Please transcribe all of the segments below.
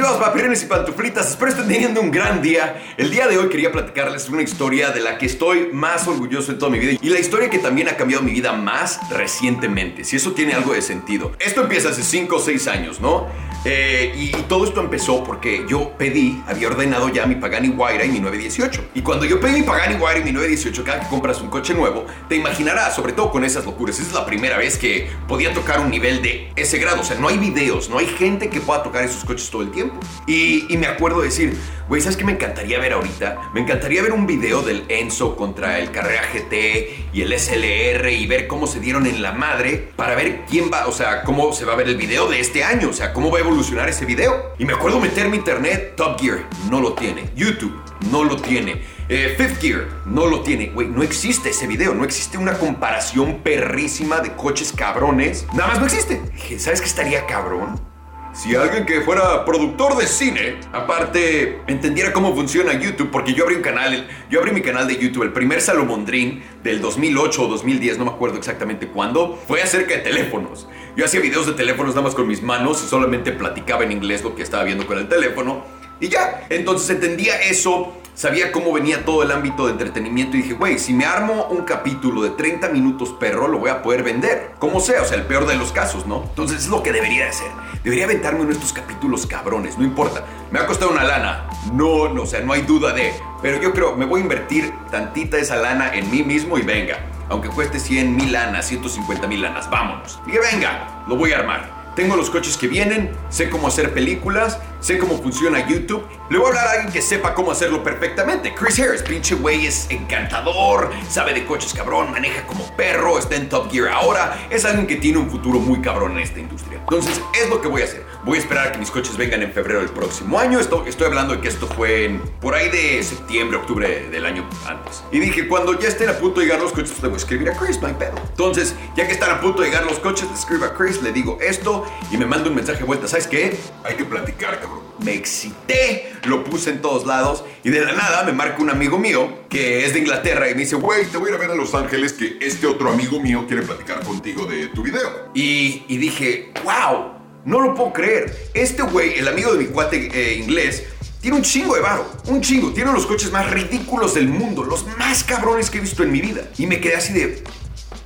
estimados papirines y pantuflitas? Espero estén teniendo un gran día. El día de hoy quería platicarles una historia de la que estoy más orgulloso en toda mi vida y la historia que también ha cambiado mi vida más recientemente, si eso tiene algo de sentido. Esto empieza hace 5 o 6 años, ¿no? Eh, y, todo esto empezó porque yo pedí, había ordenado ya mi Pagani Huayra y mi 918. Y cuando yo pedí mi Pagani Huayra y mi 918, cada que compras un coche nuevo, te imaginarás, sobre todo con esas locuras, esa es la primera vez que podía tocar un nivel de ese grado. O sea, no hay videos, no hay gente que pueda tocar esos coches todo el tiempo. Y, y me acuerdo de decir, güey, ¿sabes qué me encantaría ver ahorita? Me encantaría ver un video del Enzo contra el Carrera GT y el SLR y ver cómo se dieron en la madre para ver quién va, o sea, cómo se va a ver el video de este año, o sea, cómo va a evolucionar ese video. Y me acuerdo meterme internet, Top Gear, no lo tiene. YouTube, no lo tiene. Eh, Fifth Gear, no lo tiene. Güey, no existe ese video, no existe una comparación perrísima de coches cabrones. Nada más no existe. ¿sabes qué estaría cabrón? Si alguien que fuera productor de cine, aparte, entendiera cómo funciona YouTube, porque yo abrí un canal, yo abrí mi canal de YouTube, el primer Salomondrín del 2008 o 2010, no me acuerdo exactamente cuándo, fue acerca de teléfonos. Yo hacía videos de teléfonos nada más con mis manos y solamente platicaba en inglés lo que estaba viendo con el teléfono. Y ya, entonces entendía eso, sabía cómo venía todo el ámbito de entretenimiento y dije, güey, si me armo un capítulo de 30 minutos perro, lo voy a poder vender. Como sea, o sea, el peor de los casos, ¿no? Entonces es lo que debería de hacer. Debería aventarme uno de estos capítulos cabrones, no importa. Me va a costar una lana. No, no, o sea, no hay duda de. Pero yo creo, me voy a invertir tantita esa lana en mí mismo y venga. Aunque cueste 100 mil lanas, 150 mil lanas, vámonos. Y que venga, lo voy a armar. Tengo los coches que vienen, sé cómo hacer películas, sé cómo funciona YouTube. Le voy a hablar a alguien que sepa cómo hacerlo perfectamente. Chris Harris, pinche güey, es encantador, sabe de coches cabrón, maneja como perro, está en Top Gear ahora. Es alguien que tiene un futuro muy cabrón en esta industria. Entonces, es lo que voy a hacer. Voy a esperar a que mis coches vengan en febrero del próximo año. Esto, estoy hablando de que esto fue en, por ahí de septiembre, octubre del año antes. Y dije, cuando ya estén a punto de llegar los coches, le voy a escribir a Chris, no hay pedo. Entonces, ya que están a punto de llegar los coches, le escribo a Chris, le digo esto y me manda un mensaje de vuelta. ¿Sabes qué? Hay que platicar, cabrón. Me excité, lo puse en todos lados y de la nada me marca un amigo mío que es de Inglaterra y me dice, Güey, te voy a ir a ver a Los Ángeles que este otro amigo mío quiere platicar contigo de tu video. Y, y dije, wow, no lo puedo creer. Este güey, el amigo de mi cuate eh, inglés, tiene un chingo de varo, un chingo. Tiene los coches más ridículos del mundo, los más cabrones que he visto en mi vida. Y me quedé así de,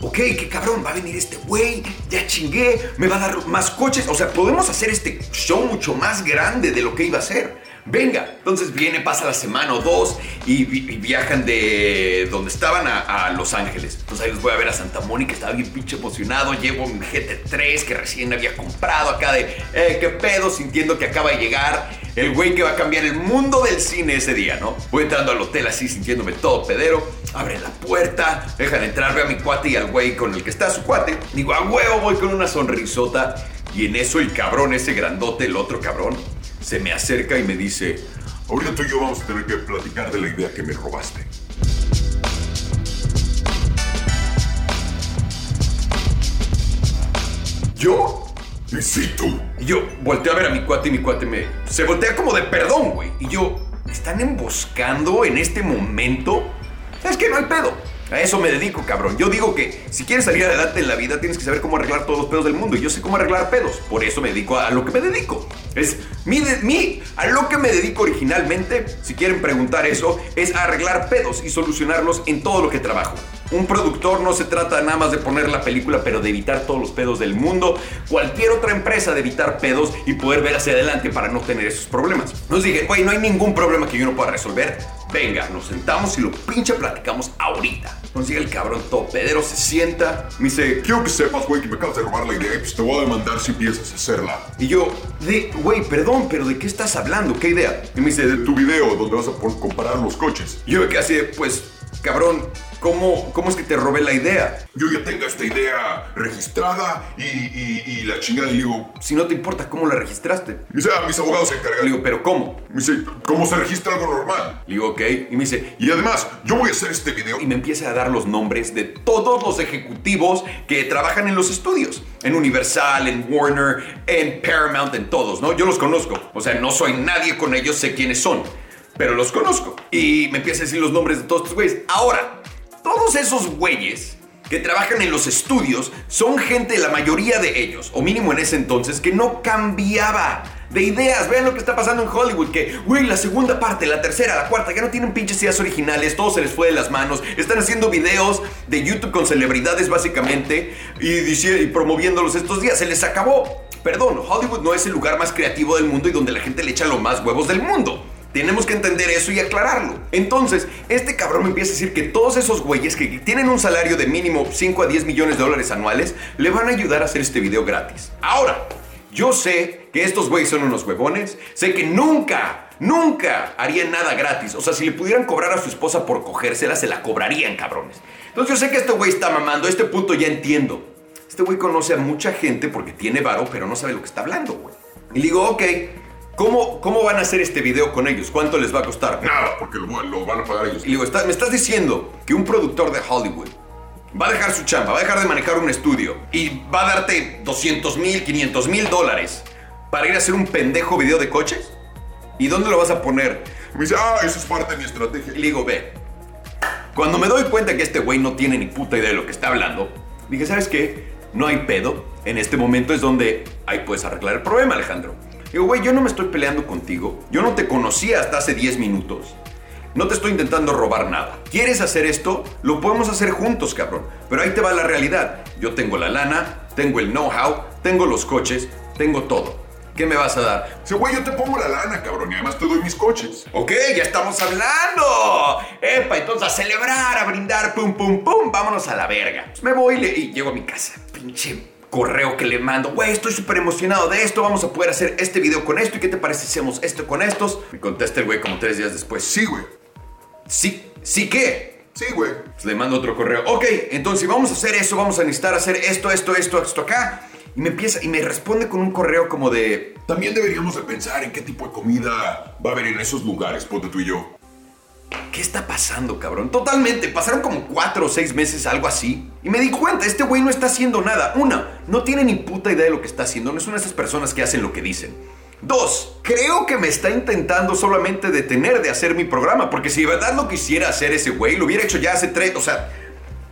ok, qué cabrón, va a venir este güey, ya chingué, me va a dar más coches. O sea, podemos hacer este show mucho más grande de lo que iba a ser. Venga, entonces viene, pasa la semana o dos y, vi- y viajan de donde estaban a, Los Ángeles. Entonces ahí los voy a ver a Santa Mónica, estaba bien pinche emocionado. Llevo mi GT3 que recién había comprado acá de, eh, qué pedo, sintiendo que acaba de llegar el güey que va a cambiar el mundo del cine ese día, ¿no? Voy entrando al hotel así, sintiéndome todo pedero. Abre la puerta, dejan entrar, veo a mi cuate y al güey con el que está su cuate. Digo, a huevo, voy con una sonrisota. Y en eso el cabrón, ese grandote, el otro cabrón, se me acerca y me dice, Ahorita tú y yo vamos a tener que platicar de la idea que me robaste. ¿yo? Y sí, tú. Y yo volteo a ver a mi cuate y mi cuate me... Se voltea como de perdón, güey. Y yo, ¿me están emboscando en este momento? ¿Sabes qué? No hay pedo. A eso me dedico, cabrón. Yo digo que si quieres salir adelante en la vida tienes que saber cómo arreglar todos los pedos del mundo. Y yo sé cómo arreglar pedos. Por eso me dedico a lo que me dedico. Es mi, a lo que me dedico originalmente, si quieren preguntar eso, es arreglar pedos y solucionarlos en todo lo que trabajo. Un productor no se trata nada más de poner la película, pero de evitar todos los pedos del mundo. Cualquier otra empresa de evitar pedos y poder ver hacia adelante para no tener esos problemas. Entonces dije, güey, no hay ningún problema que yo no pueda resolver. Venga, nos sentamos y lo pinche platicamos ahorita. Llega el cabrón todo pedero, se sienta, me dice, Quiero que sepas, güey, que me acabas de robar la idea pues te voy a demandar si a hacerla. y yo, de, güey, perdón, pero ¿de qué estás hablando? ¿Qué idea? Y me dice, De tu video donde vas a comparar los coches. Y yo me quedé así pues, cabrón, ¿cómo, ¿cómo es que te robé la idea? Yo ya tengo esta idea registrada y, y, y la chingada. Y le digo, Si no te importa, ¿cómo la registraste? me dice, ah, mis abogados se Le encargan. digo, ¿pero cómo? Me dice, ¿cómo se registra algo normal? Le digo, ok. Y me dice, Y además, yo voy a hacer este video. y me empieza a dar los nombres de todos los ejecutivos que trabajan en los estudios. En Universal, en Warner, en Paramount, en todos, ¿no? Yo los conozco. O sea, no soy nadie con ellos, sé quiénes son. Pero los conozco. Y me empieza a decir los nombres de todos estos güeyes. Ahora, todos esos güeyes que trabajan en los estudios son gente, la mayoría de ellos, o mínimo en ese entonces, que no cambiaba de ideas. Vean lo que está pasando en Hollywood. Que, güey, la segunda parte, la tercera, la cuarta, ya no tienen pinches ideas originales. Todo se les fue de las manos. Están haciendo videos de YouTube con celebridades, básicamente. Y, y promoviéndolos estos días. Se les acabó. Perdón, Hollywood no es el lugar más creativo del mundo y donde la gente le echa los más huevos del mundo. Tenemos que entender eso y aclararlo. Entonces, este cabrón me empieza a decir que todos esos güeyes que tienen un salario de mínimo 5 a 10 millones de dólares anuales le van a ayudar a hacer este video gratis. Ahora, yo sé que estos güeyes son unos huevones, sé que nunca, nunca harían nada gratis. O sea, si le pudieran cobrar a su esposa por cogérsela, se la cobrarían, cabrones. Entonces yo sé que este güey está mamando, a este punto ya entiendo. Este güey conoce a mucha gente porque tiene varo, pero no sabe lo que está hablando, güey. Y le digo, ok, ¿Cómo, ¿Cómo van a hacer este video con ellos? ¿Cuánto les va a costar? Nada, porque lo, van a pagar ellos. Y digo, me estás diciendo que un productor de Hollywood va a dejar su chamba, va a dejar de manejar un estudio y va a darte 200 mil, 500 mil dólares para ir a hacer un pendejo video de coches? ¿Y dónde lo vas a poner? me dice, ah, eso es parte de mi estrategia. Y le digo, ve, cuando me doy cuenta que este güey no tiene ni puta idea de lo que está hablando, dije, ¿sabes qué? No hay pedo. En este momento es donde ahí puedes arreglar el problema, Alejandro. Digo, güey, yo no me estoy peleando contigo. Yo no te conocía hasta hace 10 minutos. No te estoy intentando robar nada. ¿Quieres hacer esto? Lo podemos hacer juntos, cabrón. Pero ahí te va la realidad. Yo tengo la lana, tengo el know-how, tengo los coches, tengo todo. ¿Qué me vas a dar? Sí, güey, yo te pongo la lana, cabrón, y además te doy mis coches. Ok, ya estamos hablando. Epa, entonces a celebrar, a brindar, pum, pum, pum, vámonos a la verga. Pues me voy y llego a mi casa. Pinche correo que le mando, güey, estoy súper emocionado de esto, vamos a poder hacer este video con esto, ¿y qué te parece si hacemos esto con estos? Me contesta el güey como tres días después, sí, güey. Sí, ¿sí qué? Sí, güey. Pues le mando otro correo, ok, entonces vamos a hacer eso, vamos a necesitar hacer esto, esto, esto, esto acá. Y me empieza, y me responde con un correo como de... También deberíamos de pensar en qué tipo de comida va a haber en esos lugares, ponte tú y yo. ¿Qué está pasando, cabrón? Totalmente. Pasaron como cuatro o seis meses, algo así. Y me di cuenta, este güey no está haciendo nada. Una, no tiene ni puta idea de lo que está haciendo. No es una de esas personas que hacen lo que dicen. Dos, creo que me está intentando solamente detener de hacer mi programa. Porque si de verdad lo quisiera hacer ese güey, lo hubiera hecho ya hace tres. O sea,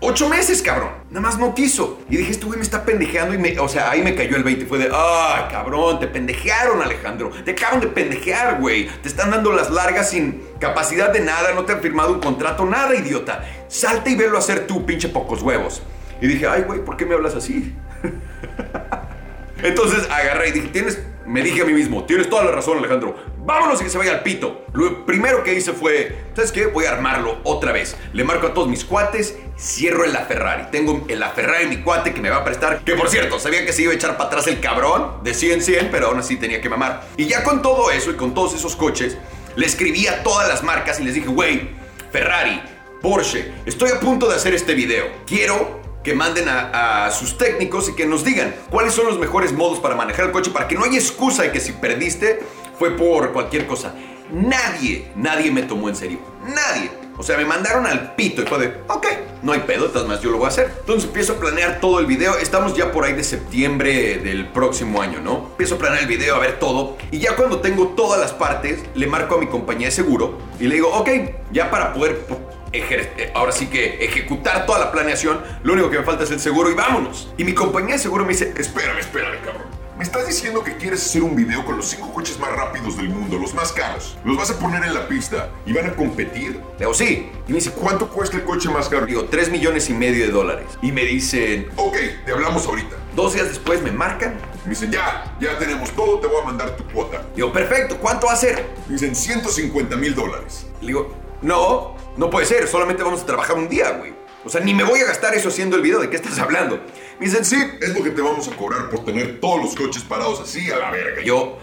Ocho meses, cabrón. Nada más no quiso. Y dije, este güey me está pendejeando y me... O sea, ahí me cayó el 20. Fue de, ah, cabrón, te pendejearon, Alejandro. Te acaban de pendejear, güey. Te están dando las largas sin capacidad de nada. No te han firmado un contrato, nada, idiota. Salte y velo hacer tú, pinche pocos huevos. Y dije, ay, güey, ¿por qué me hablas así? Entonces agarré y dije, tienes me dije a mí mismo, tienes toda la razón Alejandro, vámonos y que se vaya al pito. Lo primero que hice fue, ¿sabes qué? Voy a armarlo otra vez. Le marco a todos mis cuates, cierro en la Ferrari. Tengo el la Ferrari mi cuate que me va a prestar, que por cierto, sabía que se iba a echar para atrás el cabrón, de 100 en 100, pero aún así tenía que mamar. Y ya con todo eso y con todos esos coches, le escribí a todas las marcas y les dije, güey, Ferrari, Porsche, estoy a punto de hacer este video. Quiero que manden a, sus técnicos y que nos digan cuáles son los mejores modos para manejar el coche para que no haya excusa de que si perdiste fue por cualquier cosa. Nadie, nadie me tomó en serio. Nadie. O sea, me mandaron al pito y fue de, ok, no hay pedo, entonces más yo lo voy a hacer. Entonces empiezo a planear todo el video. Estamos ya por ahí de septiembre del próximo año, ¿no? Empiezo a planear el video, a ver todo. Y ya cuando tengo todas las partes, le marco a mi compañía de seguro y le digo, ok, ya para poder eh, ahora sí que ejecutar toda la planeación, lo único que me falta es el seguro y vámonos. Y mi compañía de seguro me dice, espérame, espérame, cabrón. Me estás diciendo que quieres hacer un video con los cinco coches más rápidos del mundo, los más caros. Los vas a poner en la pista y van a competir. Le digo, sí. Y me dice, ¿cuánto cuesta el coche más caro? Digo, 3 millones y medio de dólares. Y me dicen, ok, te hablamos ahorita. Dos días después me marcan. Me dicen, ya, ya tenemos todo, te voy a mandar tu cuota. Digo, perfecto, ¿cuánto va a ser? Me dicen, 150 mil dólares. Le digo, no, no puede ser, solamente vamos a trabajar un día, güey. O sea, ni me voy a gastar eso haciendo el video. ¿De qué estás hablando? Me dicen, sí, es lo que te vamos a cobrar por tener todos los coches parados así a la verga. Yo,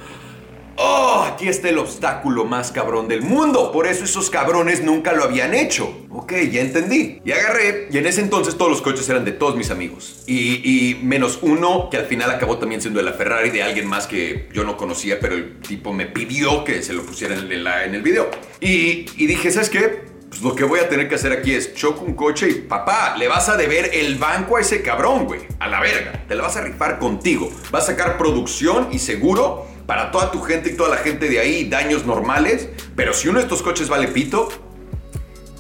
oh, aquí está el obstáculo más cabrón del mundo. Por eso esos cabrones nunca lo habían hecho. Ok, ya entendí. Y agarré, y en ese entonces todos los coches eran de todos mis amigos. Y, menos uno que al final acabó también siendo de la Ferrari de alguien más que yo no conocía, pero el tipo me pidió que se lo pusiera en, el video. Y, y dije, ¿sabes qué? Pues lo que voy a tener que hacer aquí es choco un coche y papá, le vas a deber el banco a ese cabrón, güey. A la verga. Te la vas a rifar contigo. Vas a sacar producción y seguro para toda tu gente y toda la gente de ahí, daños normales. Pero si uno de estos coches vale pito,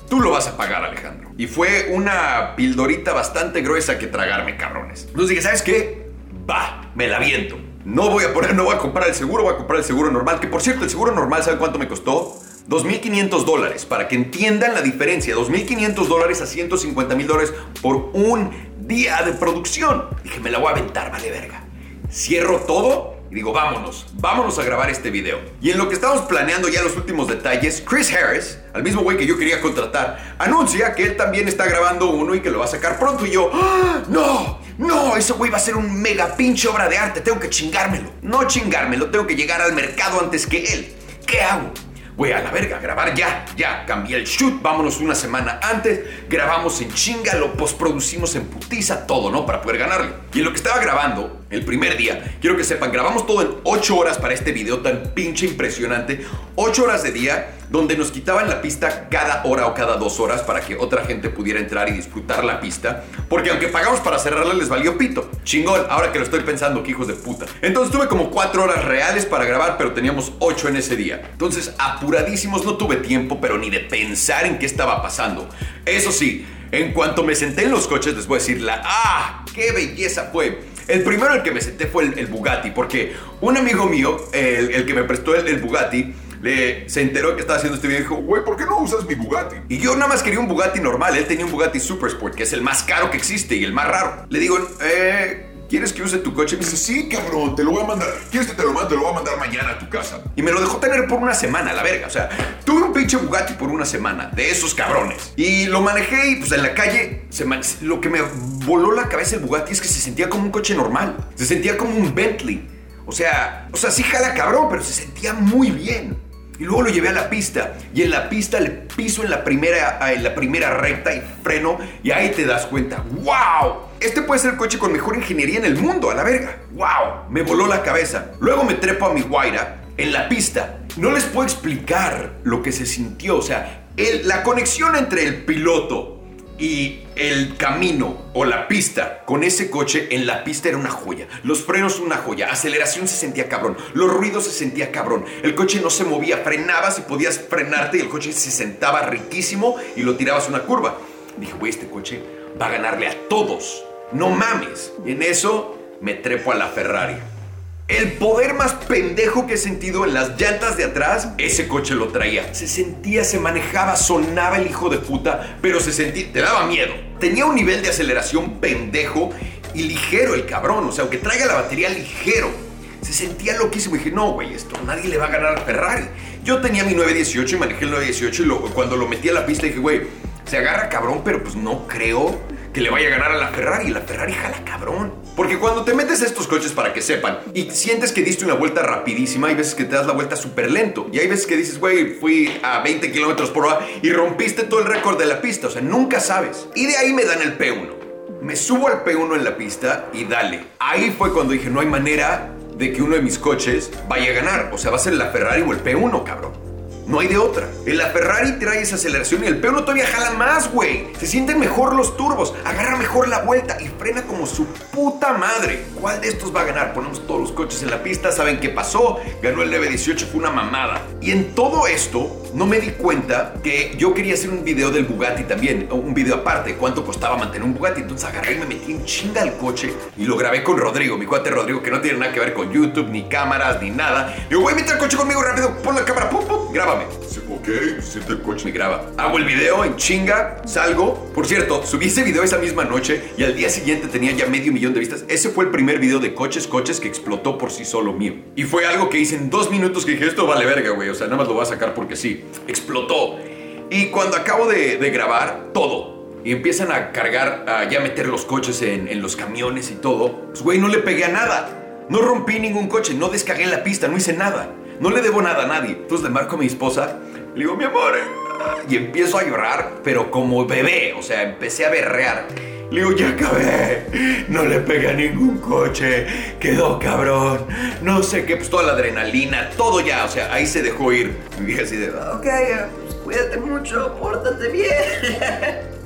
tú lo vas a pagar, Alejandro. Y fue una pildorita bastante gruesa que tragarme, cabrones. Entonces dije, ¿sabes qué? Va, me la viento. no voy a poner, no voy a comprar el seguro, voy a comprar el seguro normal. Que por cierto, el seguro normal, ¿saben cuánto me costó? 2.500 dólares, para que entiendan la diferencia. 2.500 dólares a 150 mil dólares por un día de producción. Dije, me la voy a aventar, vale verga. Cierro todo y digo, vámonos, vámonos a grabar este video. Y en lo que estamos planeando ya los últimos detalles, Chris Harris, al mismo güey que yo quería contratar, anuncia que él también está grabando uno y que lo va a sacar pronto. Y yo, ¡Ah! no, no, ese güey va a ser un mega pinche obra de arte, tengo que chingármelo. No chingármelo, tengo que llegar al mercado antes que él. ¿Qué hago? Güey, a la verga, grabar ya, ya, cambié el shoot, vámonos una semana antes, grabamos en chinga, lo postproducimos en putiza, todo, ¿no? Para poder ganarle. Y en lo que estaba grabando, el primer día, quiero que sepan, grabamos todo en 8 horas para este video tan pinche impresionante, 8 horas de día, donde nos quitaban la pista cada hora o cada dos horas para que otra gente pudiera entrar y disfrutar la pista, porque aunque pagamos para cerrarla les valió pito. Chingón, ahora que lo estoy pensando, que hijos de puta. Entonces tuve como 4 horas reales para grabar, pero teníamos 8 en ese día. Entonces, apuradísimos, no tuve tiempo, pero ni de pensar en qué estaba pasando. Eso sí, en cuanto me senté en los coches, les voy a decir la ¡ah! ¡Qué belleza fue! El primero el que me senté fue el, Bugatti, porque un amigo mío, el, que me prestó el Bugatti, le, se enteró que estaba haciendo este video y dijo, güey, ¿por qué no usas mi Bugatti? Y yo nada más quería un Bugatti normal, él tenía un Bugatti Super Sport, que es el más caro que existe y el más raro. Le digo, eh... ¿Quieres que use tu coche? Me dice, sí, cabrón, te lo voy a mandar. ¿Quieres que te lo mande? Te lo voy a mandar mañana a tu casa. Y me lo dejó tener por una semana, la verga. O sea, tuve un pinche Bugatti por una semana, de esos cabrones. Y lo manejé y pues en la calle, se lo que me voló la cabeza el Bugatti es que se sentía como un coche normal. Se sentía como un Bentley. O sea, o sea, sí jala cabrón, pero se sentía muy bien. Y luego lo llevé a la pista. Y en la pista le piso en la primera, en la primera recta y freno. Y ahí te das cuenta. ¡Wow! Este puede ser el coche con mejor ingeniería en el mundo, a la verga. ¡Wow! Me voló la cabeza. Luego me trepo a mi guaira en la pista. No les puedo explicar lo que se sintió. O sea, la conexión entre el piloto y el camino o la pista con ese coche en la pista era una joya. Los frenos una joya, aceleración se sentía cabrón, los ruidos se sentía cabrón. El coche no se movía, frenabas y podías frenarte y el coche se sentaba riquísimo y lo tirabas una curva. Dije, güey, este coche va a ganarle a todos. No mames. Y en eso me trepo a la Ferrari. El poder más pendejo que he sentido en las llantas de atrás, ese coche lo traía. Se sentía, se manejaba, sonaba el hijo de puta, pero se sentía, te daba miedo. Tenía un nivel de aceleración pendejo y ligero el cabrón, o sea, aunque traiga la batería ligero. Se sentía loquísimo. Y dije, no, güey, esto nadie le va a ganar al Ferrari. Yo tenía mi 918 y manejé el 918 y cuando lo metí a la pista dije, güey, se agarra cabrón, pero pues no creo que le vaya a ganar a la Ferrari. La Ferrari jala cabrón. Porque cuando te metes a estos coches para que sepan y sientes que diste una vuelta rapidísima, hay veces que te das la vuelta súper lento. Y hay veces que dices, güey, fui a 20 kilómetros por hora y rompiste todo el récord de la pista. O sea, nunca sabes. Y de ahí me dan el P1. Me subo al P1 en la pista y dale. Ahí fue cuando dije, no hay manera de que uno de mis coches vaya a ganar. O sea, va a ser la Ferrari o el P1, cabrón. No hay de otra. En la Ferrari trae esa aceleración y el P1 todavía jala más, güey. Se sienten mejor los turbos, agarra mejor la vuelta y frena como su puta madre. ¿Cuál de estos va a ganar? Ponemos todos los coches en la pista, ¿saben qué pasó? Ganó el 918, fue una mamada. Y en todo esto, no me di cuenta que yo quería hacer un video del Bugatti también, un video aparte, cuánto costaba mantener un Bugatti. Entonces agarré y me metí en chinga al coche y lo grabé con Rodrigo, mi cuate Rodrigo, que no tiene nada que ver con YouTube, ni cámaras, ni nada. Digo, voy a meter el coche conmigo rápido, pon la cámara, pum, pum, grábame. Ok, siente el coche. Me graba. Hago el video en chinga, salgo. Por cierto, subí ese video esa misma noche y al día siguiente tenía ya medio millón de vistas. Ese fue el primer video de coches, coches que explotó por sí solo mío. Y fue algo que hice en dos minutos que dije, esto vale verga, güey. O sea, nada más lo voy a sacar porque sí explotó. Y cuando acabo de, grabar todo, y empiezan a cargar, a ya meter los coches en, los camiones y todo, pues güey, no le pegué a nada. No rompí ningún coche, no descargué la pista, no hice nada. No le debo nada a nadie. Entonces le marco a mi esposa, le digo, mi amor, eh", y empiezo a llorar, pero como bebé, o sea, empecé a berrear. Le digo, ya acabé. No le pegué a ningún coche. Quedó cabrón. No sé qué, pues toda la adrenalina, todo ya. O sea, ahí se dejó ir. Mi hija así de, ok, pues cuídate mucho, pórtate bien.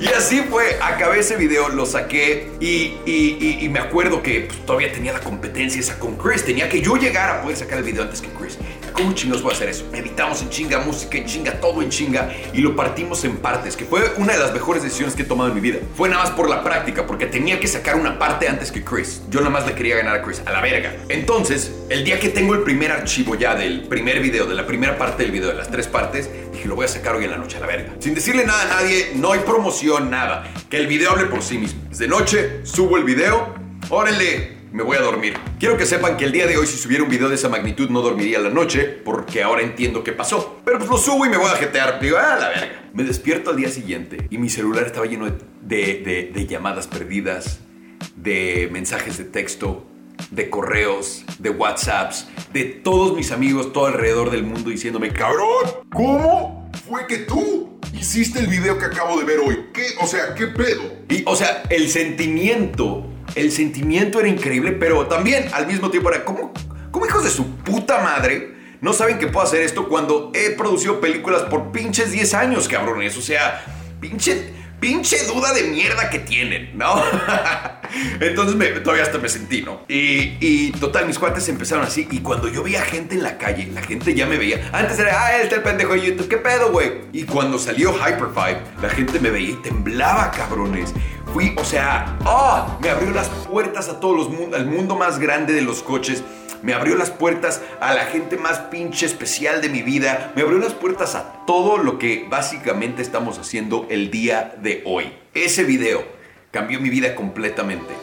Y así fue, acabé ese video, lo saqué y, y- me acuerdo que pues, todavía tenía la competencia esa con Chris. Tenía que yo llegar a poder sacar el video antes que Chris. ¿Cómo chingados voy a hacer eso? Editamos en chinga, música en chinga, todo en chinga y lo partimos en partes, que fue una de las mejores decisiones que he tomado en mi vida. Fue nada más por la práctica, porque tenía que sacar una parte antes que Chris. Yo nada más le quería ganar a Chris, a la verga. Entonces, el día que tengo el primer archivo ya del primer video, de la primera parte del video, de las tres partes, lo voy a sacar hoy en la noche, a la verga. Sin decirle nada a nadie, no hay promoción, nada. Que el video hable por sí mismo. Es de noche, subo el video, órale, me voy a dormir. Quiero que sepan que el día de hoy, si subiera un video de esa magnitud, no dormiría la noche, porque ahora entiendo qué pasó. Pero pues lo subo y me voy a jetear. Digo, ah, la verga. Me despierto al día siguiente y mi celular estaba lleno de- de llamadas perdidas, de mensajes de texto, de correos, de WhatsApps, de todos mis amigos todo alrededor del mundo diciéndome, cabrón. ¿Cómo? ¿Fue que tú hiciste el video que acabo de ver hoy? ¿Qué? O sea, ¿qué pedo? Y, o sea, el sentimiento, el sentimiento era increíble, pero también al mismo tiempo era, ¿cómo, cómo hijos de su puta madre no saben que puedo hacer esto cuando he producido películas por pinches 10 años, cabrones? O sea, pinche, pinche duda de mierda que tienen, ¿no? Entonces me- todavía hasta me sentí, ¿no? Y, total, mis cuates empezaron así. Y cuando yo veía gente en la calle, la gente ya me veía. Antes era, ah, el pendejo de YouTube, ¿qué pedo, güey? Y cuando salió Hyper Five, la gente me veía y temblaba, cabrones. Fui, o sea, ¡ah! me abrió las puertas a todos los mundos, al mundo más grande de los coches. Me abrió las puertas a la gente más pinche especial de mi vida. Me abrió las puertas a todo lo que básicamente estamos haciendo el día de hoy. Ese video cambió mi vida completamente.